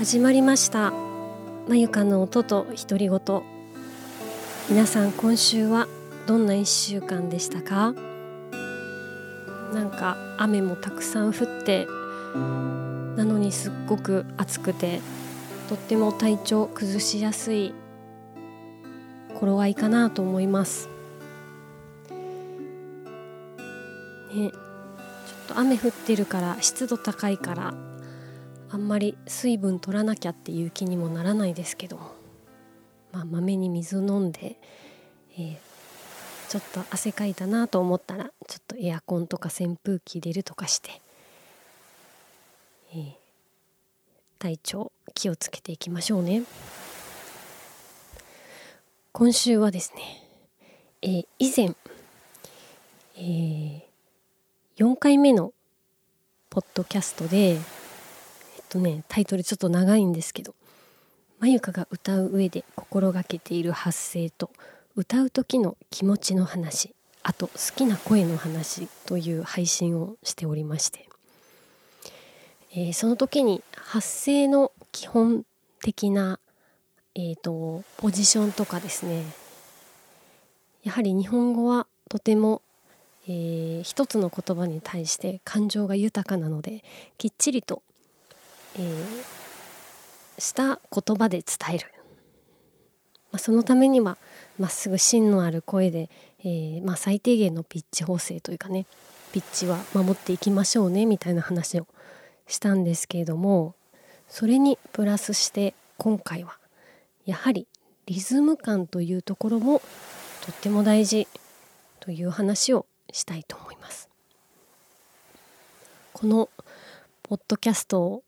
始まりました。まゆかの音と独り言。皆さん今週はどんな1週間でしたか？なんか雨もたくさん降ってなのにすっごく暑くてとっても体調崩しやすい頃合いかなと思います。ねちょっと雨降ってるから湿度高いからあんまり水分取らなきゃっていう気にもならないですけども。まあまめに水飲んで、えー、ちょっと汗かいたなと思ったらちょっとエアコンとか扇風機入れるとかして、えー、体調気をつけていきましょうね。今週はですね、えー、以前、えー、4回目のポッドキャストでとねタイトルちょっと長いんですけどまゆかが歌う上で心がけている発声と歌う時の気持ちの話あと好きな声の話という配信をしておりましてえー、その時に発声の基本的な、えーと、ポジションとかですねやはり日本語はとても、えー、一つの言葉に対して感情が豊かなのできっちりと、えー、した言葉で伝える、まあ、そのためにはまっすぐ芯のある声で、えーまあ、最低限のピッチ補正というかねピッチは守っていきましょうねみたいな話をしたんですけれどもそれにプラスして今回はやはりリズム感というところもとっても大事という話をしたいと思います。このポッドキャストを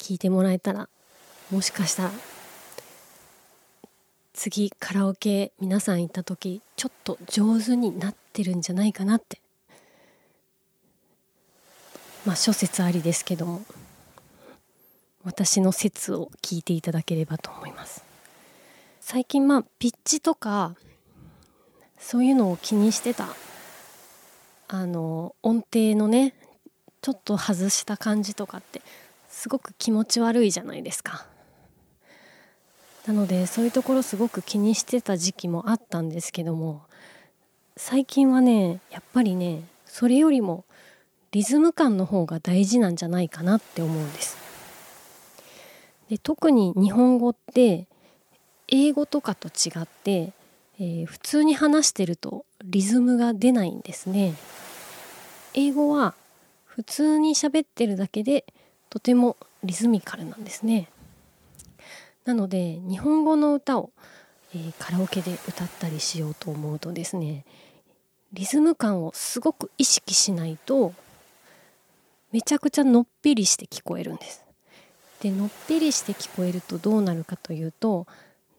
聞いてもらえたらもしかしたら次カラオケ皆さん行った時ちょっと上手になってるんじゃないかなって。まあ諸説ありですけども。私の説を聞いていただければと思います。最近まあピッチとかそういうのを気にしてたあの音程のねちょっと外した感じとかってすごく気持ち悪いじゃないですかなのでそういうところすごく気にしてた時期もあったんですけども最近はねやっぱりねそれよりもリズム感の方が大事なんじゃないかなって思うんです。で特に日本語って英語とかと違って、えー、普通に話してるとリズムが出ないんですね。英語は普通に喋ってるだけでとてもリズミカルなんですね。なので日本語の歌を、えー、カラオケで歌ったりしようと思うとですねリズム感をすごく意識しないとめちゃくちゃのっぺりして聞こえるんです。でのっぺりして聞こえるとどうなるかというと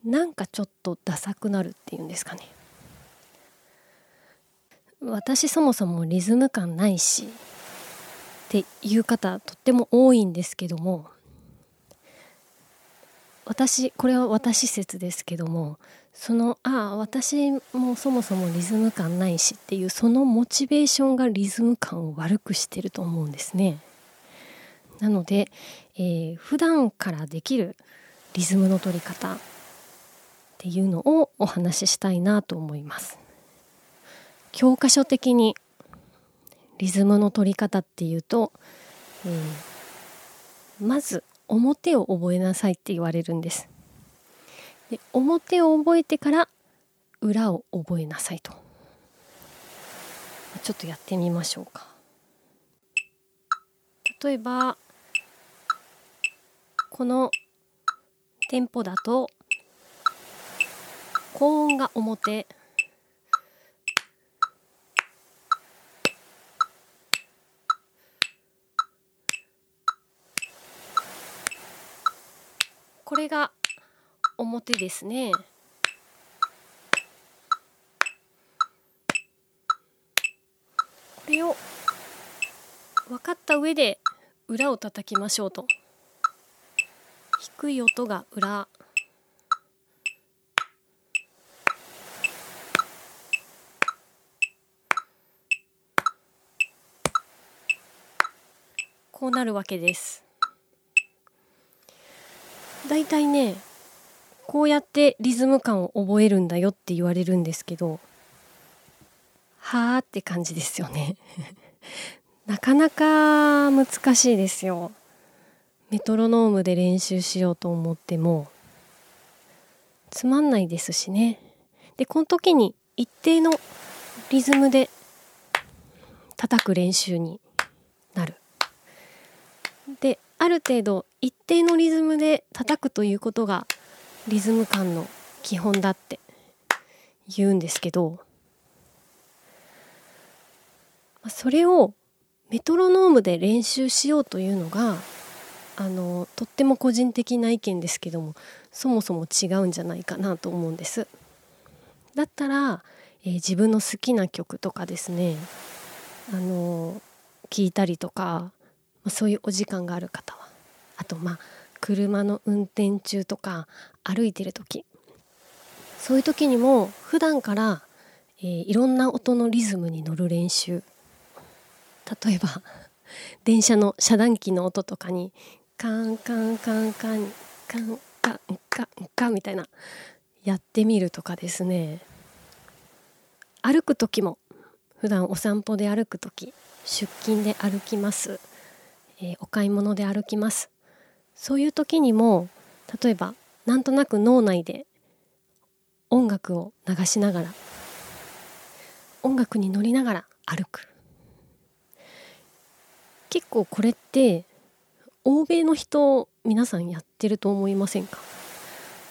なんかちょっとダサくなるっていうんですかね。私そもそもリズム感ないしっていう方とっても多いんですけども私これは私説ですけどもそのああ私もそもそもリズム感ないしっていうそのモチベーションがリズム感を悪くしてると思うんですね。なので、えー、普段からできるリズムの取り方っていうのをお話ししたいなと思います。教科書的にリズムの取り方っていうと、えー、まず表を覚えなさいって言われるんです。で表を覚えてから裏を覚えなさいと。ちょっとやってみましょうか。例えばこのテンポだと高音が表。れが表ですね。これを分かった上で裏を叩きましょうと。低い音が裏。こうなるわけです。だいたいねこうやってリズム感を覚えるんだよって言われるんですけどはあって感じですよね。なかなか難しいですよ。メトロノームで練習しようと思ってもつまんないですしね。でこの時に一定のリズムで叩く練習にある程度一定のリズムで叩くということがリズム感の基本だって言うんですけどそれをメトロノームで練習しようというのがあのとっても個人的な意見ですけどもそもそも違うんじゃないかなと思うんです。だったら、えー、自分の好きな曲とかですねあの聞いたりとか、まあ、そういうお時間がある方は。あとまあ車の運転中とか歩いてる時。そういう時にも普段から、えー、いろんな音のリズムに乗る練習。例えば 電車の遮断機の音とかにカンカンカンカンカンカンカンカンみたいなやってみるとかですね。歩く時も普段お散歩で歩く時出勤で歩きます、えー、お買い物で歩きます。そういう時にも例えばなんとなく脳内で音楽を流しながら音楽に乗りながら歩く。結構これって欧米の人皆さんやってると思いませんか？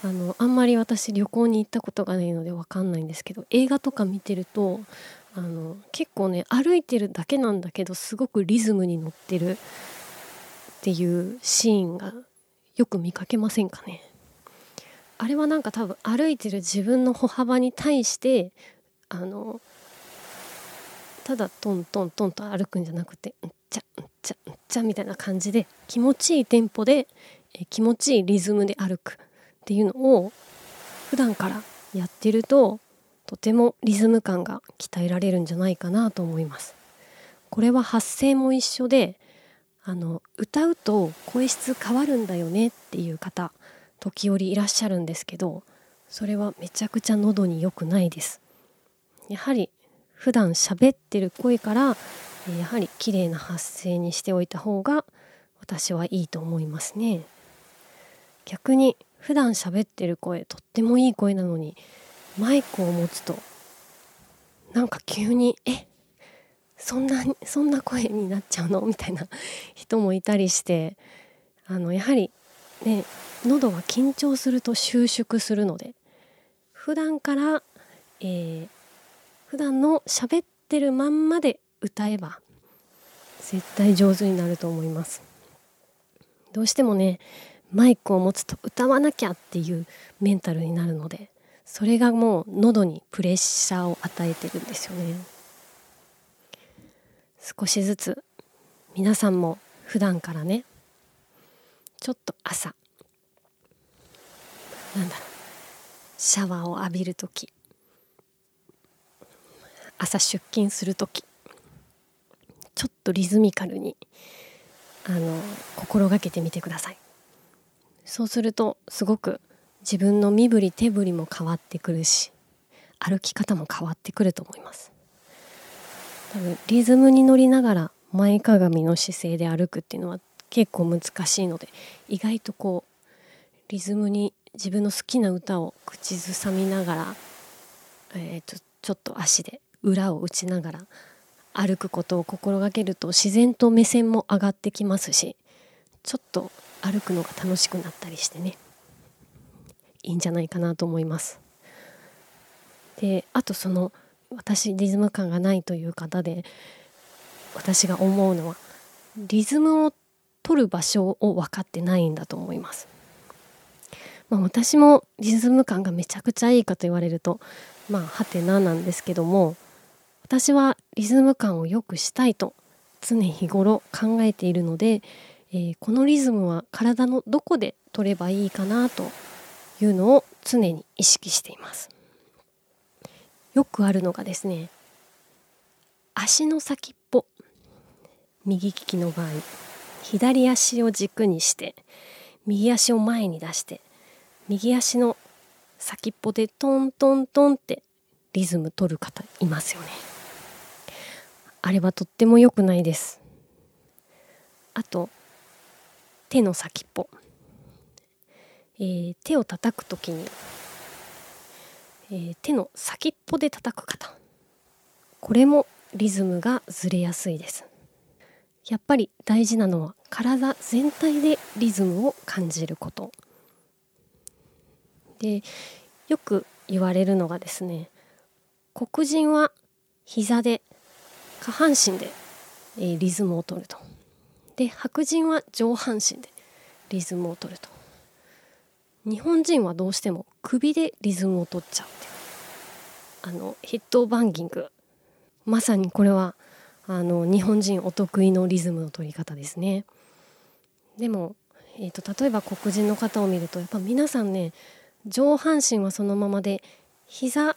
あのあんまり私旅行に行ったことがないので分かんないんですけど映画とか見てるとあの結構ね歩いてるだけなんだけどすごくリズムに乗ってるっていうシーンがよく見かけませんかね？あれはなんか多分歩いてる自分の歩幅に対してあのただトントントンと歩くんじゃなくて「んっちゃんっちゃんっちゃ」みたいな感じで気持ちいいテンポでえ気持ちいいリズムで歩くっていうのを普段からやってるととてもリズム感が鍛えられるんじゃないかなと思います。これは発声も一緒であの歌うと声質変わるんだよねっていう方時折いらっしゃるんですけどそれはめちゃくちゃ喉に良くないです。やはり普段喋ってる声からやはり綺麗な発声にしておいた方が私はいいと思いますね。逆に普段喋ってる声とってもいい声なのにマイクを持つとなんか急に「え？そんなそんな声になっちゃうの?」みたいな人もいたりしてあのやはりね喉は緊張すると収縮するので普段から、えー、普段の喋ってるまんまで歌えば絶対上手になると思いますどうしてもねマイクを持つと歌わなきゃっていうメンタルになるのでそれがもう喉にプレッシャーを与えてるんですよね少しずつ皆さんも普段からねちょっと朝なんだろうシャワーを浴びる時朝出勤する時ちょっとリズミカルにあの心がけてみてください。そうするとすごく自分の身振り手振りも変わってくるし歩き方も変わってくると思います。多分リズムに乗りながら前かがみの姿勢で歩くっていうのは結構難しいので意外とこうリズムに自分の好きな歌を口ずさみながら、えー、とちょっと足で裏を打ちながら歩くことを心がけると自然と目線も上がってきますしちょっと歩くのが楽しくなったりしてねいいんじゃないかなと思います。であとその私リズム感がないという方で私が思うのはリズムを取る場所を分かってないんだと思います。まあ、私もリズム感がめちゃくちゃいいかと言われるとまあはてななんですけども私はリズム感を良くしたいと常日頃考えているのでえー、このリズムは体のどこで取ればいいかなというのを常に意識していますよくあるのがですね足の先っぽ。右利きの場合左足を軸にして右足を前に出して右足の先っぽでトントントンってリズム取る方いますよね。あれはとっても良くないです。あと手の先っぽ、えー、手を叩く時に、えー、手の先っぽで叩く方。これもリズムがずれやすいです。やっぱり大事なのは体全体でリズムを感じること。でよく言われるのがですね黒人は膝で下半身で、えー、リズムを取ると。で白人は上半身でリズムを取ると。日本人はどうしても首でリズムを取っちゃうっていうあのヘッドバンギング。まさにこれはあの日本人お得意のリズムの取り方ですね。でも、えーと、例えば黒人の方を見るとやっぱ皆さんね上半身はそのままで膝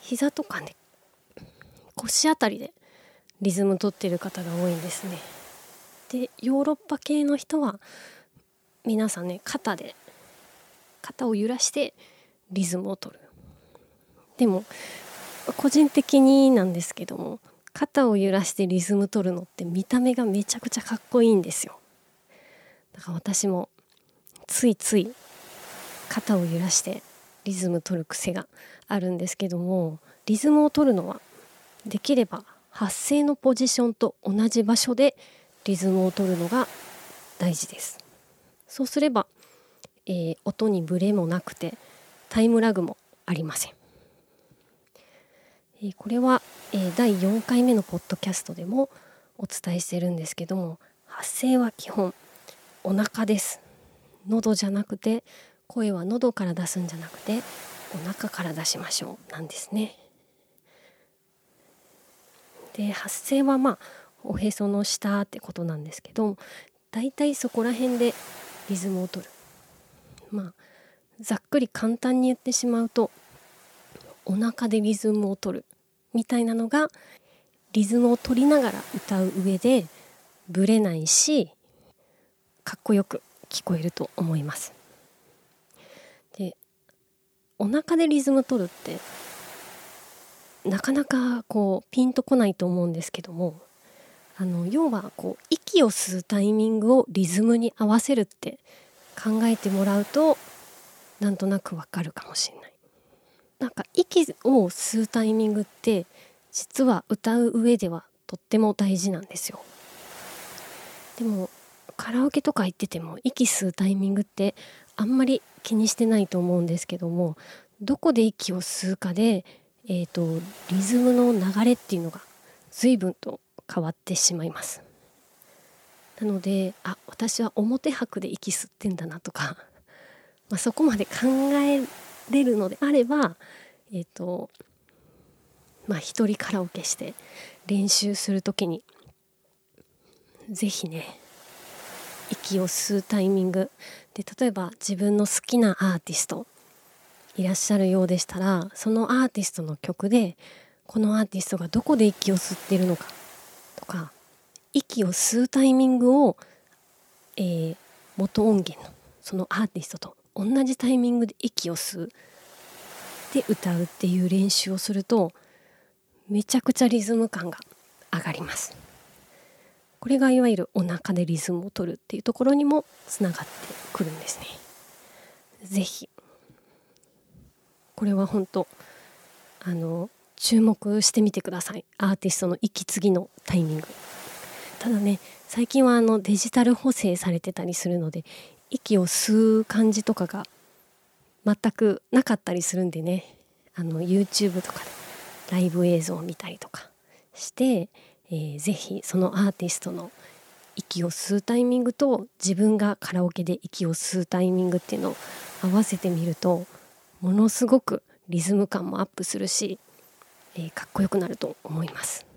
膝とかね腰あたりでリズム取ってる方が多いんですね。でヨーロッパ系の人は皆さんね肩で肩を揺らしてリズムを取る。でも個人的になんですけども肩を揺らしてリズム取るのって見た目がめちゃくちゃかっこいいんですよ。だから私もついつい肩を揺らしてリズム取る癖があるんですけどもリズムを取るのはできれば発声のポジションと同じ場所でリズムを取るのが大事です。そうすれば、えー、音にブレもなくてタイムラグもありません。えこれは、え第4回目のポッドキャストでもお伝えしてるんですけども発声は基本お腹です。喉じゃなくて声は喉から出すんじゃなくてお腹から出しましょうなんですね。で発声はまあおへその下ってことなんですけどだいたいそこら辺でリズムを取る。まあざっくり簡単に言ってしまうとお腹でリズムを取るみたいなのがリズムを取りながら歌う上でブレないしかっこよく聞こえると思います。でお腹でリズム取るってなかなかこうピンとこないと思うんですけどもあの要はこう息を吸うタイミングをリズムに合わせるって考えてもらうとなんとなくわかるかもしれない。なんか息を吸うタイミングって実は歌う上ではとっても大事なんですよでもカラオケとか行ってても息吸うタイミングってあんまり気にしてないと思うんですけどもどこで息を吸うかで、えーと、リズムの流れっていうのが随分と変わってしまいますなのであ私は表拍で息吸ってんだなとか、まあ、そこまで考えれるのであればえっ、ー、とまあ一人カラオケして練習する時に是非ね息を吸うタイミング。で例えば自分の好きなアーティストいらっしゃるようでしたらそのアーティストの曲でこのアーティストがどこで息を吸ってるのかとか息を吸うタイミングを、えー、元音源のそのアーティストと同じタイミングで息を吸うで歌うっていう練習をするとめちゃくちゃリズム感が上がります。これがいわゆるお腹でリズムを取るっていうところにもつながってくるんですね。是非これは本当あの注目してみてください。アーティストの息継ぎのタイミング。ただね最近はあのデジタル補正されてたりするので息を吸う感じとかが全くなかったりするんでねあの YouTube とかでライブ映像を見たりとかして、えー、ぜひそのアーティストの息を吸うタイミングと自分がカラオケで息を吸うタイミングっていうのを合わせてみるとものすごくリズム感もアップするし、えー、かっこよくなると思います。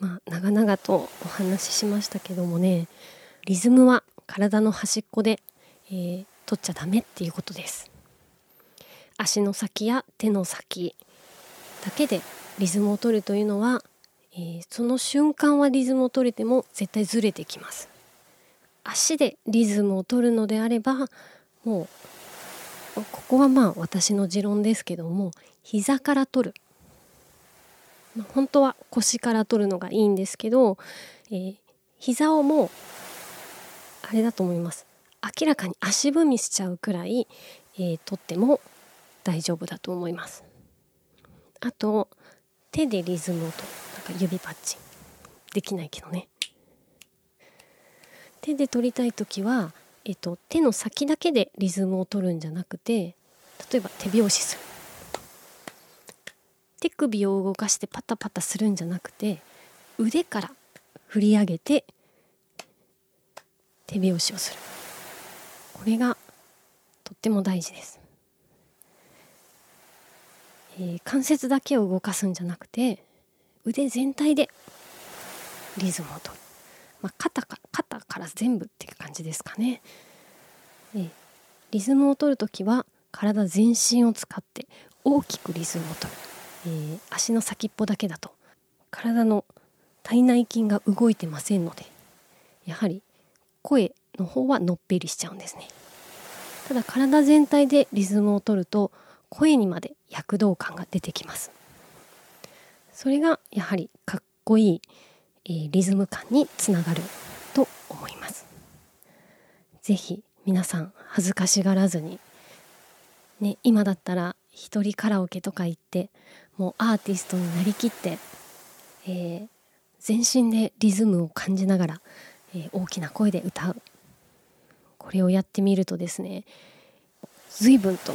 まあ長々とお話ししましたけどもねリズムは体の端っこで、えー、取っちゃダメっていうことです。足の先や手の先だけでリズムを取るというのは、えー、その瞬間はリズムを取れても絶対ずれてきます。足でリズムを取るのであればもうここはまあ私の持論ですけども膝から取る、まあ、本当は腰から取るのがいいんですけど、えー、膝をもうあれだと思います。明らかに足踏みしちゃうくらい、えー、取っても大丈夫だと思います。あと手でリズムをとなんか指パッチできないけどね。手で取りたい時は、えっと、手の先だけでリズムを取るんじゃなくて例えば手拍子する。手首を動かしてパタパタするんじゃなくて腕から振り上げて手拍子をする。これがとっても大事です、えー、関節だけを動かすんじゃなくて腕全体でリズムを取る、まあ、肩か肩から全部っていう感じですかね、えー、リズムを取る時は体全身を使って大きくリズムを取る、えー、足の先っぽだけだと体の体内筋が動いてませんのでやはり声の方はのっぺりしちゃうんですね。ただ体全体でリズムを取ると声にまで躍動感が出てきます。それがやはりかっこいい、えー、リズム感につながると思います。是非皆さん恥ずかしがらずにね今だったら一人カラオケとか行ってもうアーティストになりきって、えー、全身でリズムを感じながら、えー、大きな声で歌うこれをやってみるとですね随分と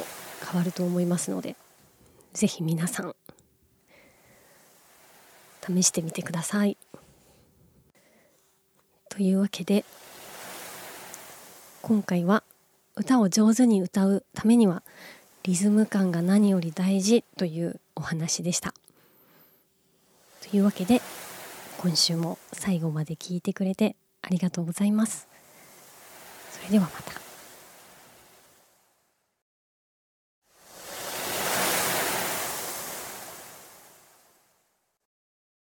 変わると思いますので是非皆さん試してみてください。というわけで今回は歌を上手に歌うためにはリズム感が何より大事というお話でした。というわけで今週も最後まで聞いてくれてありがとうございます。それではまた。